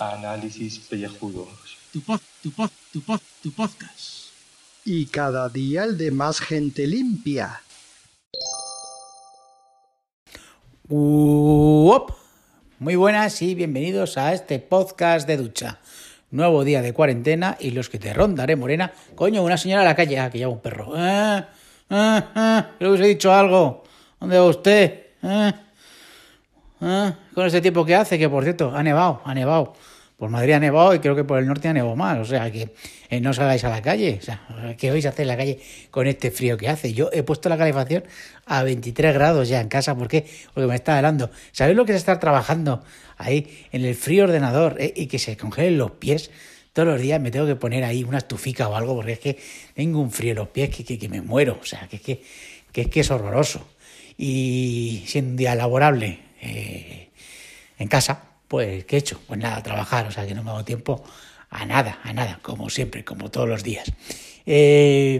Análisis pellejudos. Tu pod, tu pod, tu pod, tu podcast. Y cada día el de más gente limpia. Uop. Muy buenas y bienvenidos a este podcast de ducha. Nuevo día de cuarentena y los que te rondaré morena. Coño, una señora a la calle, ah, que lleva un perro. Eh, eh, eh, le hubiese dicho algo. ¿Dónde va usted? Eh, eh, con este tiempo que hace, que por cierto, ha nevado, ha nevado. Por Madrid ha nevado y creo que por el norte ha nevado más. O sea que eh, no salgáis a la calle. O sea, ¿qué vais a hacer en la calle con este frío que hace? Yo he puesto la calefacción a 23 grados ya en casa. ¿Por qué? Porque me está helando. ¿Sabéis lo que es estar trabajando ahí en el frío ordenador y que se congelen los pies? Todos los días me tengo que poner ahí una estufica o algo porque es que tengo un frío en los pies que, que, que me muero. O sea, que, que, que, es que es horroroso. Y siendo un día laborable eh, en casa, pues, ¿qué he hecho? Pues nada, trabajar, o sea que no me hago tiempo a nada, a nada, como siempre, como todos los días. Eh,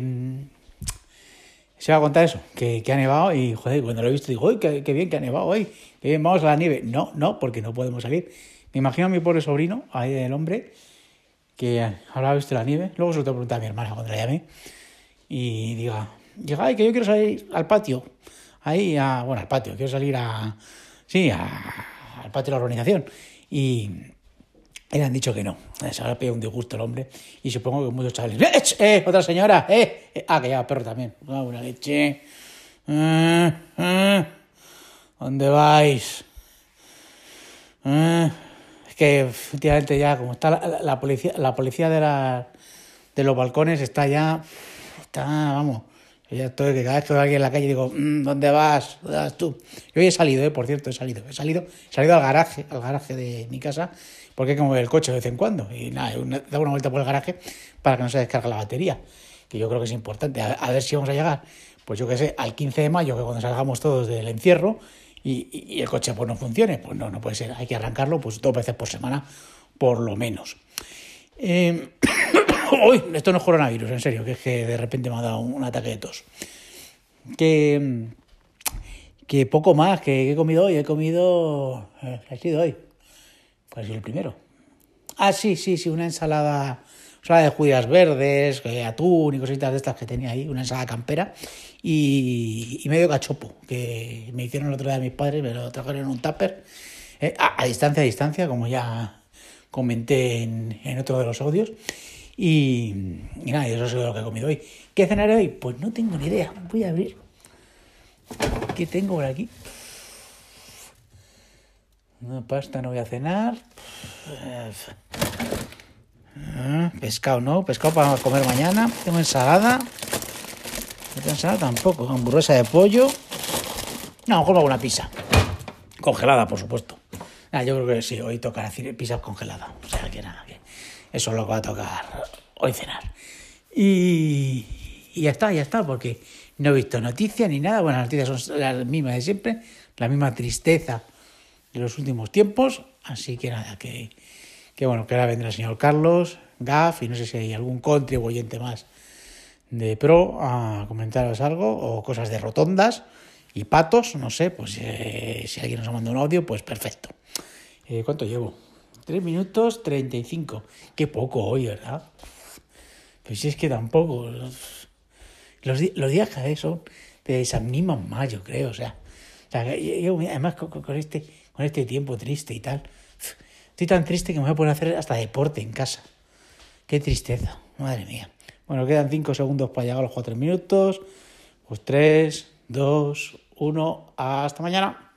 se va a contar eso, que, ha nevado y, joder, cuando lo he visto digo, ¡uy, qué, qué, bien que ha nevado hoy! ¡Qué bien, vamos a la nieve! No, no, porque no podemos salir. Me imagino a mi pobre sobrino, ahí del hombre, que habrá visto la nieve. Luego se lo tengo que preguntar a mi hermana cuando la llame. Y diga, ay, que yo quiero salir al patio. Ahí, a, bueno, al patio, quiero salir a, sí, a, al patio de la organización. Y le han dicho que no. Se habrá pedido un disgusto el hombre. Y supongo que muchos chavales. ¡Eh! eh otra señora! ¡Eh! eh ah, que lleva perro también. Ah, una leche. Eh, eh. ¿Dónde vais? Que últimamente ya, como está la, la, policía, la policía de, la, de los balcones está ya. Está, vamos. Ya estoy, que cada vez que veo a alguien en la calle digo, mmm, ¿dónde vas? ¿Dónde vas tú? Yo hoy he salido, eh, por cierto, he salido. He salido, he salido al garaje, al garaje de mi casa, porque hay que mover el coche de vez en cuando. Y nada, he dado una vuelta por el garaje para que no se descargue la batería, que yo creo que es importante. A, a ver si vamos a llegar, pues yo qué sé, al 15 de mayo, que cuando salgamos todos del encierro y, el coche pues no funcione. Pues no, no puede ser. Hay que arrancarlo pues dos veces por semana, por lo menos. Eh, Uy, esto no es coronavirus, en serio, que es que de repente me ha dado un ataque de tos. Que, que poco más, que, he comido hoy, he comido... Eh, ¿Qué ha sido hoy? ¿Cuál ha sido el primero? Ah, sí, sí, sí, una ensalada, ensalada de judías verdes, atún y cositas de estas que tenía ahí, una ensalada campera y, y medio cachopo, que me hicieron el otro día mis padres, me lo trajeron en un tupper, eh, a, a, distancia, a distancia, como ya comenté en, en otro de los audios. Y, y nada, eso es lo que he comido hoy. ¿Qué cenaré hoy? Pues no tengo ni idea. Voy a abrir. ¿Qué tengo por aquí? No, pasta no voy a cenar. Pescado no, pescado para comer mañana. Tengo ensalada. Tengo ensalada tampoco. Hamburguesa de pollo. No, hago una pizza. Congelada, por supuesto. Ah, yo creo que sí, hoy tocará pizza congelada. O sea que nada, que eso es lo que va a tocar hoy cenar. Y, y, ya está, ya está, porque no he visto noticias ni nada. Bueno, las noticias son las mismas de siempre, la misma tristeza de los últimos tiempos. Así que nada, que, que bueno, que ahora vendrá el señor Carlos, Gaff, y no sé si hay algún contribuyente más de pro a comentaros algo, o cosas de rotondas y patos, no sé, pues eh, si alguien nos ha mandado un audio, pues perfecto. Eh, ¿Cuánto llevo? 3 minutos 35. Qué poco hoy, ¿verdad? Pues si es que tampoco. Los, los días cada vez son, te desaniman más, yo creo. O sea, yo, además con, con, este, con este tiempo triste y tal. Estoy tan triste que me voy a poner a hacer hasta deporte en casa. Qué tristeza, madre mía. Bueno, quedan 5 segundos para llegar a los 4 minutos. Pues 3, 2, 1. Hasta mañana.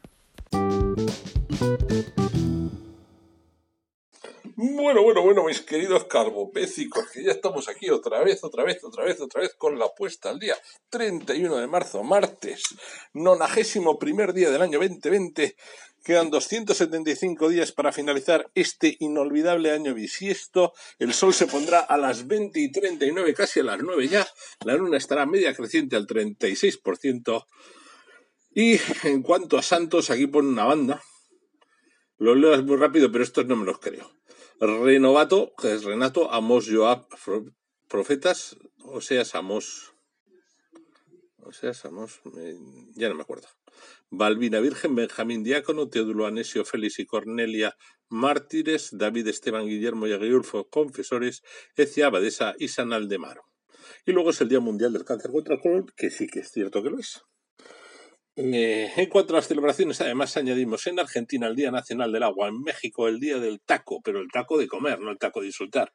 Bueno, bueno, bueno, mis queridos carbopécicos, que ya estamos aquí otra vez, otra vez, otra vez, otra vez con la puesta al día. 31 de marzo, martes, nonagésimo primer día del año 2020. Quedan 275 días para finalizar este inolvidable año bisiesto. El sol se pondrá a las 20 y 39, casi a las 9 ya. La luna estará media creciente al 36%. Y en cuanto a santos, aquí pone una banda. Lo leo muy rápido, pero estos no me los creo. Renovato, que es Renato, Amos Joab, profetas, o sea, Amos. O sea, somos. eh, ya no me acuerdo. Balbina Virgen, Benjamín Diácono, Teodulo Anesio, Félix y Cornelia, mártires, David Esteban Guillermo y Aguirulfo, confesores, Ecia Abadesa y San Aldemaro. Y luego es el Día Mundial del Cáncer contra el Colon, que sí que es cierto que lo es. Eh, en cuanto a las celebraciones, además añadimos en Argentina el Día Nacional del Agua, en México el Día del Taco, pero el taco de comer, no el taco de insultar.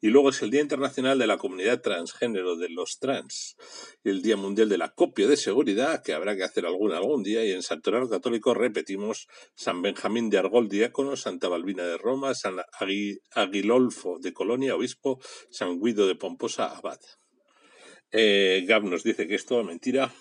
Y luego es el Día Internacional de la Comunidad Transgénero, de los trans, el Día Mundial del Acopio de Seguridad, que habrá que hacer algún algún día, y en Santoral Católico repetimos San Benjamín de Argol, diácono, Santa Balbina de Roma, San Agui- Aguilolfo de Colonia, obispo, San Guido de Pomposa, abad. Eh, Gab nos dice que es toda mentira.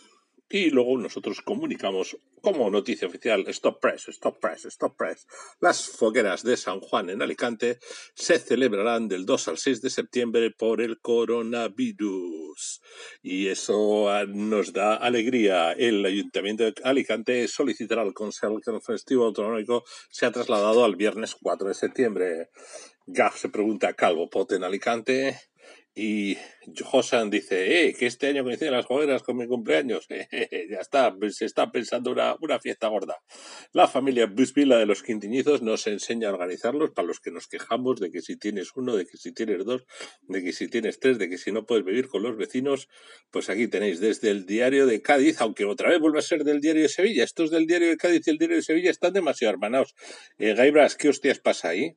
Y luego nosotros comunicamos como noticia oficial, Stop Press, Stop Press, Stop Press. Las fogueras de San Juan en Alicante se celebrarán del 2 al 6 de septiembre por el coronavirus. Y eso ah, nos da alegría. El Ayuntamiento de Alicante solicitará al Consejo que el Festivo Autonómico se ha trasladado al viernes 4 de septiembre. Gaff se pregunta, ¿Calvo Pote en Alicante? Y Josan dice, eh, que este año coinciden las fogueras con mi cumpleaños. ya está, se está pensando una, una fiesta gorda. La familia Busvila de los Quintiñizos nos enseña a organizarlos para los que nos quejamos de que si tienes uno, de que si tienes dos, de que si tienes tres, de que si no puedes vivir con los vecinos. Pues aquí tenéis desde el diario de Cádiz, aunque otra vez vuelve a ser del diario de Sevilla. Estos del diario de Cádiz y el diario de Sevilla están demasiado hermanados. Eh, Gaibras, ¿qué hostias pasa ahí?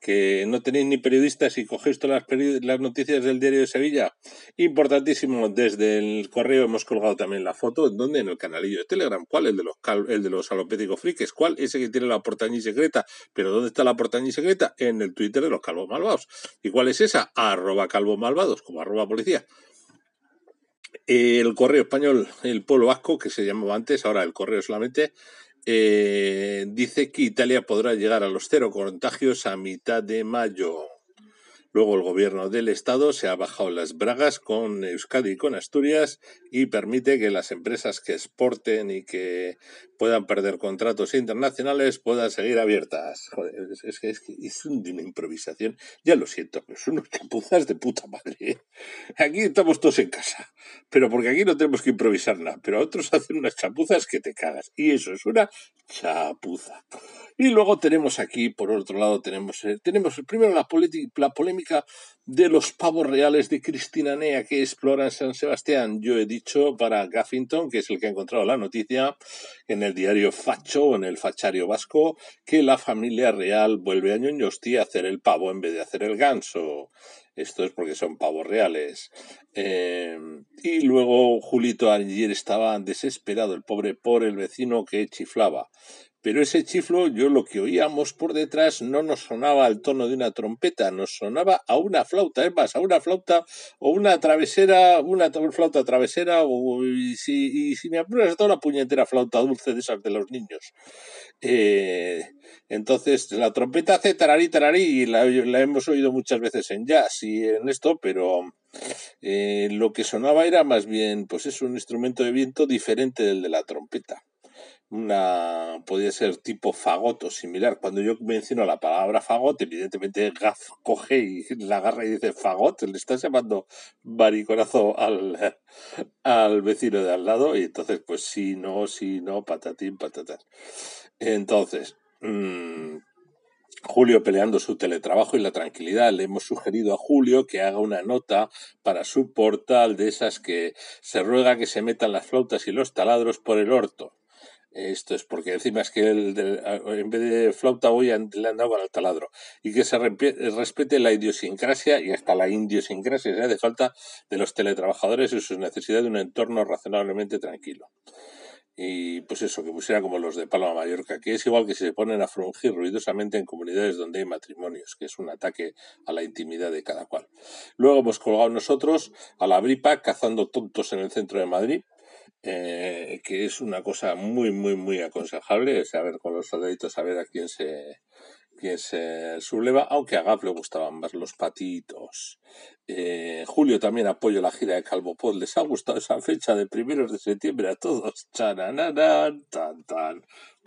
Que no tenéis ni periodistas y cogéis todas las, las noticias del diario de Sevilla. Importantísimo, desde el correo hemos colgado también la foto, ¿en dónde? En el canalillo de Telegram. ¿Cuál? El de los, el de los alopédicos friques. ¿Cuál? Ese que tiene la portañí secreta. ¿Pero dónde está la portañí secreta? En el Twitter de los calvos malvados. ¿Y cuál es esa? Arroba calvos malvados, como arroba policía. El correo español, el pueblo vasco, que se llamaba antes, ahora el correo solamente, eh, dice que Italia podrá llegar a los cero contagios a mitad de mayo. Luego el gobierno del estado se ha bajado las bragas con Euskadi y con Asturias y permite que las empresas que exporten y que puedan perder contratos internacionales puedan seguir abiertas. Joder, es, es es, que es una improvisación. Ya lo siento, pero son unas chapuzas de puta madre. ¿eh? Aquí estamos todos en casa, pero porque aquí no tenemos que improvisar nada, pero otros hacen unas chapuzas que te cagas. Y eso es una chapuza. Y luego tenemos aquí, por otro lado, tenemos, eh, tenemos primero la, la polémica de los pavos reales de Cristina Nea que exploran San Sebastián. Yo he dicho para Gaffington, que es el que ha encontrado la noticia en el diario Facho, en el Fachario Vasco, que la familia real vuelve a Ñoñosti a hacer el pavo en vez de hacer el ganso. Esto es porque son pavos reales. Eh, y luego Julito ayer estaba desesperado, el pobre, por el vecino que chiflaba. Pero ese chiflo, yo lo que oíamos por detrás no nos sonaba al tono de una trompeta, nos sonaba a una flauta, es más, a una flauta o una travesera, una flauta travesera, o y si, me apuras, toda una puñetera flauta dulce de esas de los niños. Eh, entonces, la trompeta hace tararí, tararí, y la, la hemos oído muchas veces en jazz y en esto, pero eh, lo que sonaba era más bien, pues es un instrumento de viento diferente del de la trompeta una podría ser tipo fagot o similar. Cuando yo menciono la palabra fagot, evidentemente Gaf coge y la agarra y dice fagot, le está llamando mariconazo al, al vecino de al lado, y entonces, pues sí, no, sí, no, patatín, patatán. Entonces, mm, Julio peleando su teletrabajo y la tranquilidad. Le hemos sugerido a Julio que haga una nota para su portal de esas que se ruega que se metan las flautas y los taladros por el orto. Esto es porque encima es que el en vez de flauta hoy le han dado al taladro. Y que se respete la idiosincrasia y hasta la idiosincrasia si hace falta de los teletrabajadores y sus necesidades de un entorno razonablemente tranquilo. Y pues eso, que pusiera como los de Palma Mallorca, que es igual que si se ponen a frungir ruidosamente en comunidades donde hay matrimonios, que es un ataque a la intimidad de cada cual. Luego hemos colgado nosotros a la Bripa cazando tontos en el centro de Madrid, eh, que es una cosa muy, muy, muy aconsejable, saber con los soldaditos a ver a quién se, quién se subleva, aunque a Gap le gustaban más los patitos. Eh, julio también apoyo la gira de Calvopod. ¿Les ha gustado esa fecha de primeros de septiembre a todos?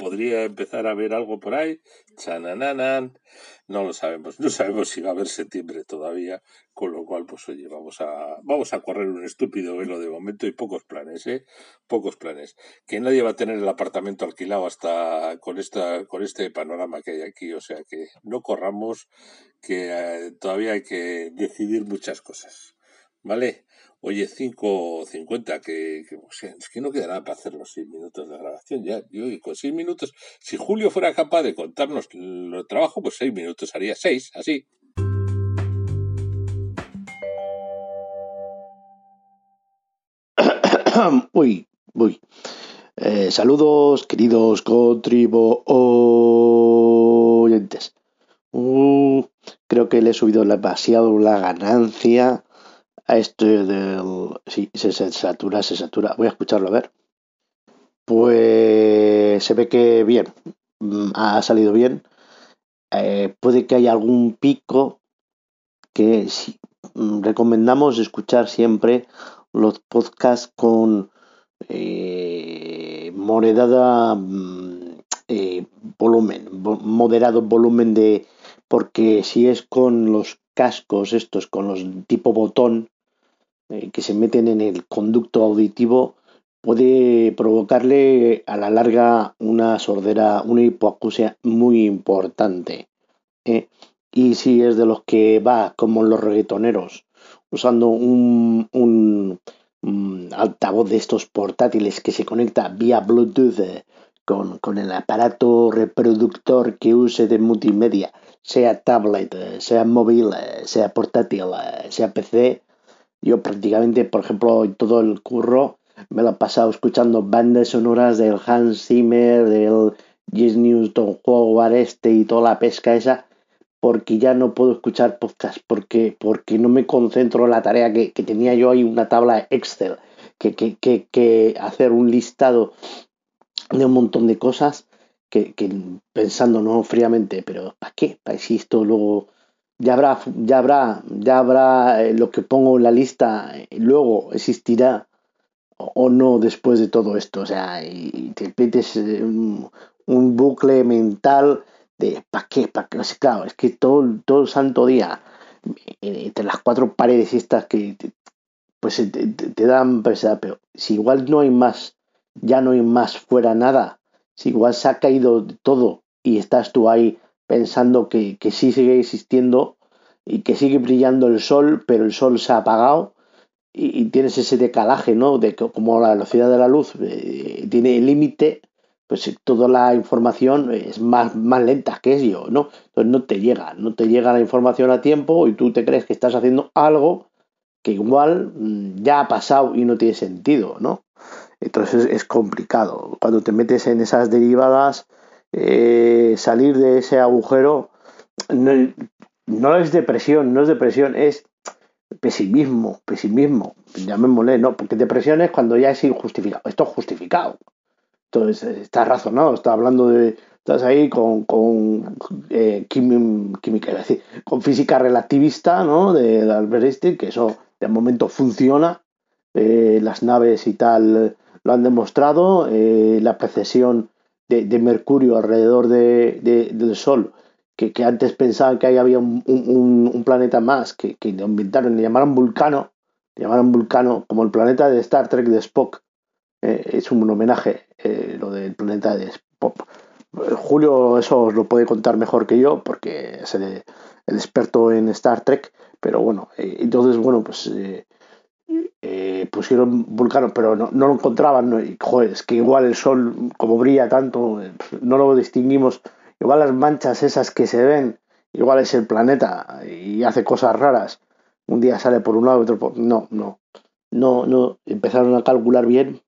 ¿Podría empezar a ver algo por ahí? Chanananan. No lo sabemos. No sabemos si va a haber septiembre todavía. Con lo cual, pues oye, vamos a, vamos a correr un estúpido velo de momento y pocos planes, ¿eh? Pocos planes. Que nadie va a tener el apartamento alquilado hasta con esta, con este panorama que hay aquí. O sea que no corramos, que eh, todavía hay que decidir muchas cosas. ¿Vale? Oye, 5.50, que, que o sea, es que no queda nada para hacer los 6 minutos de grabación ya. Yo, con 6 minutos, si Julio fuera capaz de contarnos el trabajo, pues 6 minutos haría 6, así. uy, uy. Eh, saludos, queridos contribuyentes. Uh, creo que le he subido demasiado la ganancia a esto del... Sí, se, satura, se satura. Voy a escucharlo a ver. Pues se ve que bien, mm, ha salido bien. Eh, puede que haya algún pico que sí, mm, recomendamos escuchar siempre los podcasts con eh, moderada mm, eh, volumen, vo- moderado volumen de porque si es con los cascos estos, con los tipo botón eh, que se meten en el conducto auditivo, puede provocarle a la larga una sordera, una hipoacusia muy importante. ¿eh? Y si es de los que va como los reggaetoneros, usando un, un, un altavoz de estos portátiles que se conecta vía Bluetooth eh, con el aparato reproductor que use de multimedia, sea tablet, eh, sea móvil, eh, sea portátil, eh, sea PC. Yo prácticamente, por ejemplo, todo el curro me lo he pasado escuchando bandas sonoras del Hans Zimmer, del Jess Newton Howard este y toda la pesca esa, porque ya no puedo escuchar podcast, porque, porque no me concentro en la tarea que, que tenía yo ahí, una tabla Excel, que, que, que, que hacer un listado de un montón de cosas que, pensando no fríamente, pero ¿para qué? ¿Para si esto luego ya habrá, ya habrá, ya habrá eh, lo que pongo en la lista, eh, luego existirá o, no después de todo esto? O sea, y te metes eh, un, bucle mental de ¿para qué? ¿Para qué? Claro, es que todo, todo el santo día, entre las cuatro paredes estas que te- pues te, te- dan pesar, pero si igual no hay más, ya no hay más fuera nada, si igual se ha caído todo y estás tú ahí pensando que, que sí sigue existiendo y que sigue brillando el sol, pero el sol se ha apagado y, tienes ese decalaje, ¿no? De que como la velocidad de la luz eh, tiene límite, pues toda la información es más, más lenta que ello, ¿no? Entonces no te llega, no te llega la información a tiempo y tú te crees que estás haciendo algo que igual mm, ya ha pasado y no tiene sentido, ¿no? Entonces es complicado. Cuando te metes en esas derivadas, eh, salir de ese agujero no, no es depresión, no es depresión, es pesimismo, pesimismo, llamémosle, ¿no? Porque depresión es cuando ya es injustificado. Esto es justificado. Entonces, eh, está razonado, está hablando de. Estás ahí con, con eh, química, a decir, con física relativista, ¿no? De, Albert Einstein, que eso de momento funciona. eh, las naves y tal lo han demostrado. eh, la precesión de, Mercurio alrededor de, de- del Sol, que, antes pensaban que ahí había un, planeta más, que, que inventaron, le llamaron Vulcano, le llamaron Vulcano, como el planeta de Star Trek de Spock. Eh, es un homenaje, eh, lo del planeta de Spock. Eh, Julio eso os lo puede contar mejor que yo, porque es el, el experto en Star Trek, pero bueno, entonces, bueno, pues eh, pusieron Vulcano, pero no, no lo encontraban, y joder, es que igual el sol, como brilla tanto, eh, no lo distinguimos, igual las manchas esas que se ven, igual es el planeta y hace cosas raras, un día sale por un lado otro por... No, no, no, no, empezaron a calcular bien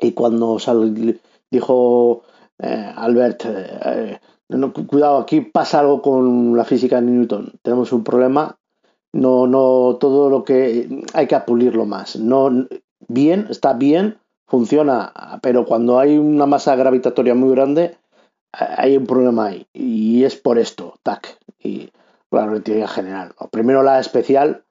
y cuando sal- dijo eh, Albert, eh, no, cu- cuidado, aquí pasa algo con la física de Newton, tenemos un problema, no, no, todo lo que hay que pulirlo más, no, bien, está bien, funciona, pero cuando hay una masa gravitatoria muy grande, hay un problema ahí, y es por esto, tac, y la relatividad general. Primero la especial,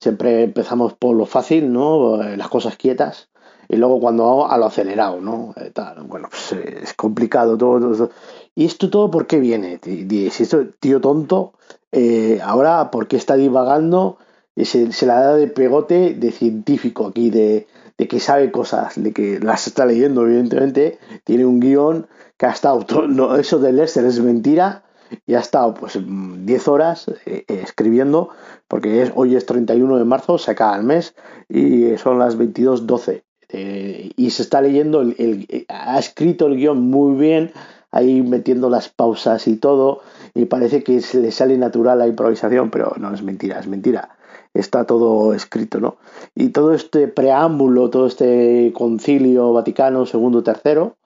siempre empezamos por lo fácil, ¿no? Las cosas quietas. Y luego cuando a lo acelerado, ¿no? Eh, tal, bueno, pues eh, es complicado todo, todo. ¿Y esto todo por qué viene? Si esto, tío tonto, eh, ahora, ¿por qué está divagando? Y se, se la da de pegote de científico aquí, de, de que sabe cosas, de que las está leyendo, evidentemente. Tiene un guion que ha estado, todo, no, eso de Lester es mentira, y ha estado pues mm, 10 horas eh, eh, escribiendo, porque es, hoy es 31 de marzo, se acaba el mes, y son las 22.12. Eh, y se está leyendo, el, eh, ha escrito el guion muy bien, ahí metiendo las pausas y todo, y parece que se le sale natural la improvisación, pero no es mentira, es mentira. Está todo escrito, ¿no? Y todo este preámbulo, todo este concilio Vaticano segundo tercero,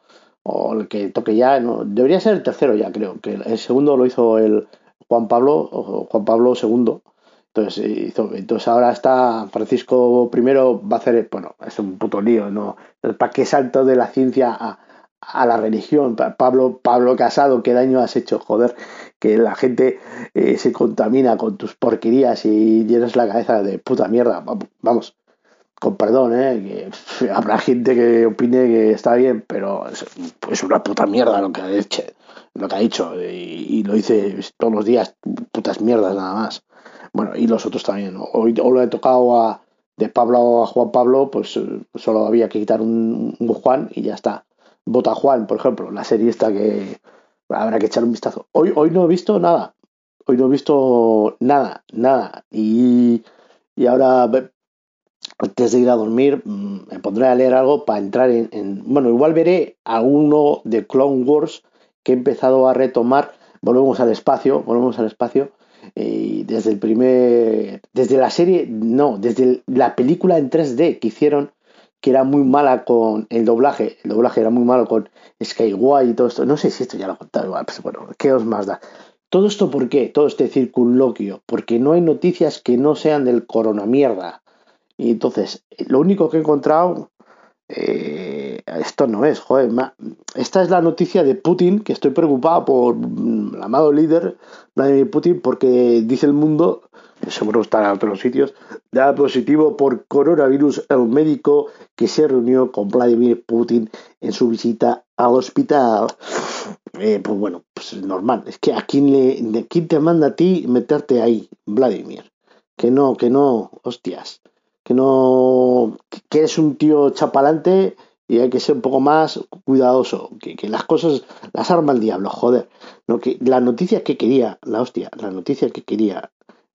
o el que toque ya, debería ser el tercero ya, creo, que el segundo lo hizo el Juan Pablo, Juan Pablo II. Entonces, hizo- entonces ahora está Francisco I va a hacer, bueno, es un puto lío, ¿no? ¿Para qué salto de la ciencia a, a la religión? Pa- Pablo, Pablo Casado, ¿qué daño has hecho? Joder, que la gente eh, se contamina con tus porquerías y llenas la cabeza de puta mierda. Vamos, con perdón, ¿eh? Que habrá gente que opine que está bien, pero es, es una puta mierda lo que ha hecho, lo que ha dicho y, lo dice todos los días, putas mierdas nada más. Bueno, y los otros también. Hoy, hoy lo he tocado a, de Pablo a Juan Pablo, pues eh, solo había que quitar un, un Juan y ya está. Vota Juan, por ejemplo, la serie esta que habrá que echar un vistazo. Hoy, hoy no he visto nada. Hoy no he visto nada, nada. Y, y ahora antes de ir a dormir mm, me pondré a leer algo para entrar en, en- bueno igual veré a uno de Clone Wars que he empezado a retomar. Volvemos al espacio volvemos al espacio eh, y desde el primer desde la serie no desde la película en 3D que hicieron que era muy mala con el doblaje el doblaje era muy malo con Skyway y todo esto. No sé si esto ya lo he contado igual pues bueno qué os más da todo esto por qué todo este circunloquio porque no hay noticias que no sean del coronamierda y entonces, lo único que he encontrado, eh, esto no es, joder, ma- esta es la noticia de Putin, que estoy preocupado por mm, el amado líder Vladimir Putin, porque dice el mundo, seguro estará en otros sitios, da positivo por coronavirus el médico que se reunió con Vladimir Putin en su visita al hospital. Eh, pues bueno, pues es normal, es que a le, de quién te manda a ti meterte ahí, Vladimir. Que no, que no, hostias que no que eres un tío chapalante y hay que ser un poco más cuidadoso que, que las cosas las arma el diablo joder. No que la noticia que quería la hostia la noticia que quería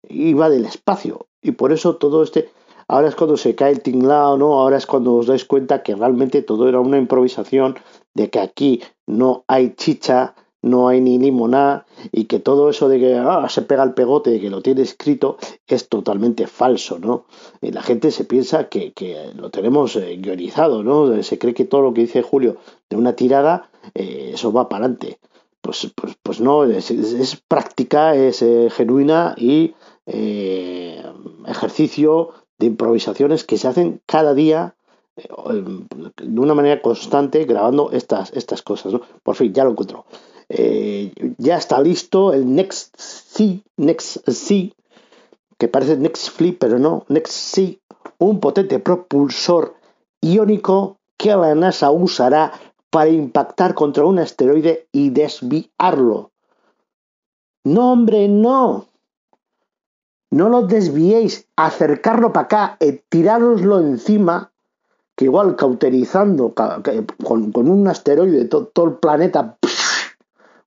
iba del espacio y por eso todo este ahora es cuando se cae el tinglao no ahora es cuando os dais cuenta que realmente todo era una improvisación de que aquí no hay chicha no hay ni limonada y que todo eso de que ah, se pega el pegote de que lo tiene escrito es totalmente falso, ¿no? Y la gente se piensa que, que lo tenemos eh, guionizado, ¿no? Se cree que todo lo que dice Julio de una tirada, eh, eso va para adelante. Pues, pues, pues no, es, práctica, es eh, genuina y eh, ejercicio de improvisaciones que se hacen cada día eh, de una manera constante grabando estas, estas cosas, ¿no? Por fin, ya lo encuentro. Eh, ya está listo el Next C, Next C, que parece Next Flip, pero no, Next C, un potente propulsor iónico que la NASA usará para impactar contra un asteroide y desviarlo. No, hombre, no. No lo desviéis, acercarlo para acá, eh, tirároslo encima, que igual cauterizando con, un asteroide to- todo el planeta,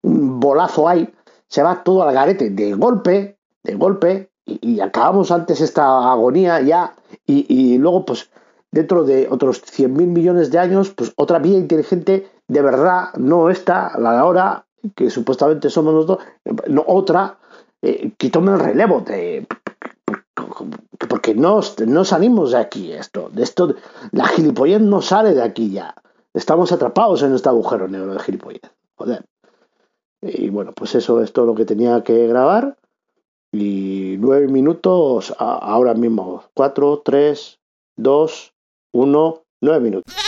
un bolazo hay, se va todo al garete de golpe, de golpe, y, acabamos antes esta agonía ya, y, luego pues dentro de otros 100 mil millones de años, pues otra vida inteligente de verdad, no esta, la de ahora, que supuestamente somos nosotros, no otra, eh, que tome el relevo de porque no, no salimos de aquí esto, de esto, la gilipollez no sale de aquí ya. Estamos atrapados en este agujero negro de gilipollez. Joder. Y bueno, pues eso es todo lo que tenía que grabar. Y nueve minutos ahora mismo. Cuatro, tres, dos, uno, nueve minutos.